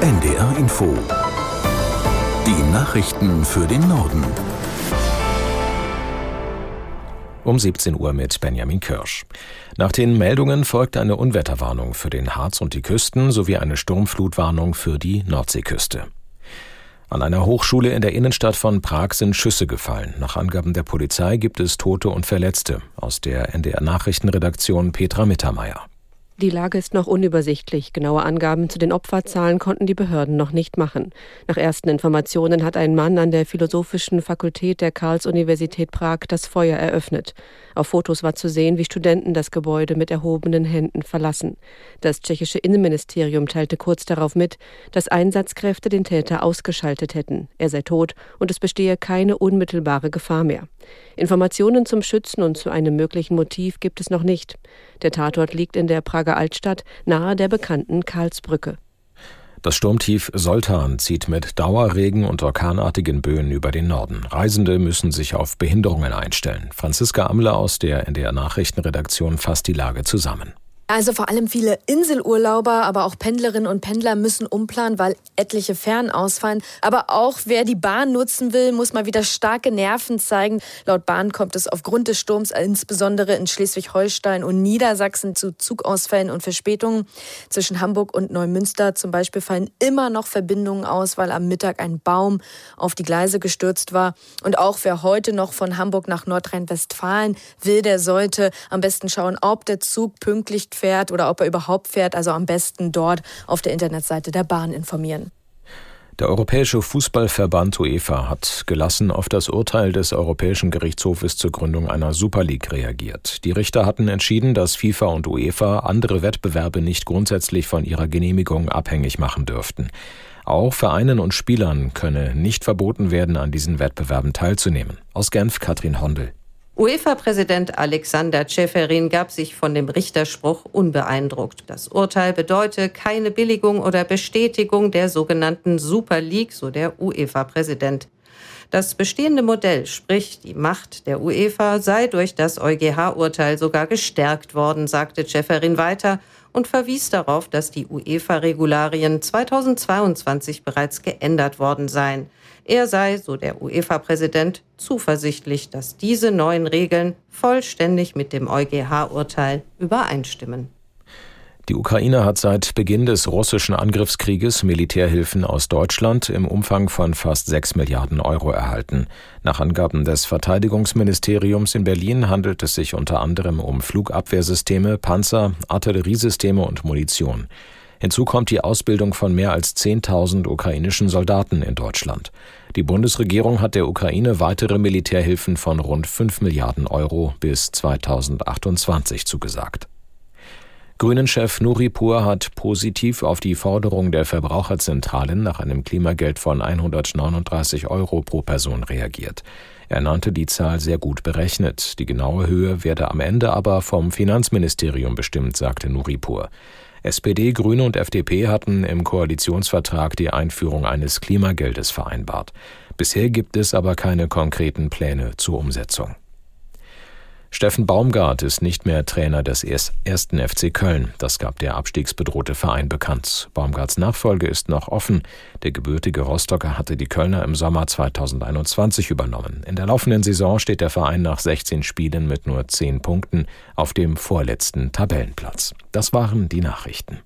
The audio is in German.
NDR Info. Die Nachrichten für den Norden. Um 17 Uhr mit Benjamin Kirsch. Nach den Meldungen folgt eine Unwetterwarnung für den Harz und die Küsten sowie eine Sturmflutwarnung für die Nordseeküste. An einer Hochschule in der Innenstadt von Prag sind Schüsse gefallen. Nach Angaben der Polizei gibt es Tote und Verletzte. Aus der NDR Nachrichtenredaktion Petra Mittermeier. Die Lage ist noch unübersichtlich. Genaue Angaben zu den Opferzahlen konnten die Behörden noch nicht machen. Nach ersten Informationen hat ein Mann an der Philosophischen Fakultät der Karls-Universität Prag das Feuer eröffnet. Auf Fotos war zu sehen, wie Studenten das Gebäude mit erhobenen Händen verlassen. Das tschechische Innenministerium teilte kurz darauf mit, dass Einsatzkräfte den Täter ausgeschaltet hätten. Er sei tot und es bestehe keine unmittelbare Gefahr mehr. Informationen zum Schützen und zu einem möglichen Motiv gibt es noch nicht. Der Tatort liegt in der Prager Altstadt nahe der bekannten Karlsbrücke. Das Sturmtief Soltan zieht mit Dauerregen und orkanartigen Böen über den Norden. Reisende müssen sich auf Behinderungen einstellen. Franziska Amler aus der NDR Nachrichtenredaktion fasst die Lage zusammen. Also vor allem viele Inselurlauber, aber auch Pendlerinnen und Pendler müssen umplanen, weil etliche Fern ausfallen. Aber auch wer die Bahn nutzen will, muss mal wieder starke Nerven zeigen. Laut Bahn kommt es aufgrund des Sturms insbesondere in Schleswig-Holstein und Niedersachsen zu Zugausfällen und Verspätungen. Zwischen Hamburg und Neumünster zum Beispiel fallen immer noch Verbindungen aus, weil am Mittag ein Baum auf die Gleise gestürzt war. Und auch wer heute noch von Hamburg nach Nordrhein-Westfalen will, der sollte am besten schauen, ob der Zug pünktlich fährt oder ob er überhaupt fährt. Also am besten dort auf der Internetseite der Bahn informieren. Der Europäische Fußballverband UEFA hat gelassen auf das Urteil des Europäischen Gerichtshofes zur Gründung einer Super League reagiert. Die Richter hatten entschieden, dass FIFA und UEFA andere Wettbewerbe nicht grundsätzlich von ihrer Genehmigung abhängig machen dürften. Auch Vereinen und Spielern könne nicht verboten werden, an diesen Wettbewerben teilzunehmen. Aus Genf Katrin Hondel. UEFA-Präsident Alexander Ceferin gab sich von dem Richterspruch unbeeindruckt. Das Urteil bedeute keine Billigung oder Bestätigung der sogenannten Super League, so der UEFA-Präsident. Das bestehende Modell, sprich die Macht der UEFA, sei durch das EuGH-Urteil sogar gestärkt worden, sagte Ceferin weiter und verwies darauf, dass die UEFA-Regularien 2022 bereits geändert worden seien. Er sei, so der UEFA-Präsident, zuversichtlich, dass diese neuen Regeln vollständig mit dem EuGH-Urteil übereinstimmen. Die Ukraine hat seit Beginn des russischen Angriffskrieges Militärhilfen aus Deutschland im Umfang von fast 6 Milliarden Euro erhalten. Nach Angaben des Verteidigungsministeriums in Berlin handelt es sich unter anderem um Flugabwehrsysteme, Panzer, Artilleriesysteme und Munition. Hinzu kommt die Ausbildung von mehr als 10.000 ukrainischen Soldaten in Deutschland. Die Bundesregierung hat der Ukraine weitere Militärhilfen von rund 5 Milliarden Euro bis 2028 zugesagt. Grünen-Chef Nuripur hat positiv auf die Forderung der Verbraucherzentralen nach einem Klimageld von 139 Euro pro Person reagiert. Er nannte die Zahl sehr gut berechnet. Die genaue Höhe werde am Ende aber vom Finanzministerium bestimmt, sagte Nuripur. SPD, Grüne und FDP hatten im Koalitionsvertrag die Einführung eines Klimageldes vereinbart. Bisher gibt es aber keine konkreten Pläne zur Umsetzung. Steffen Baumgart ist nicht mehr Trainer des ersten FC Köln. Das gab der abstiegsbedrohte Verein bekannt. Baumgarts Nachfolge ist noch offen. Der gebürtige Rostocker hatte die Kölner im Sommer 2021 übernommen. In der laufenden Saison steht der Verein nach 16 Spielen mit nur 10 Punkten auf dem vorletzten Tabellenplatz. Das waren die Nachrichten.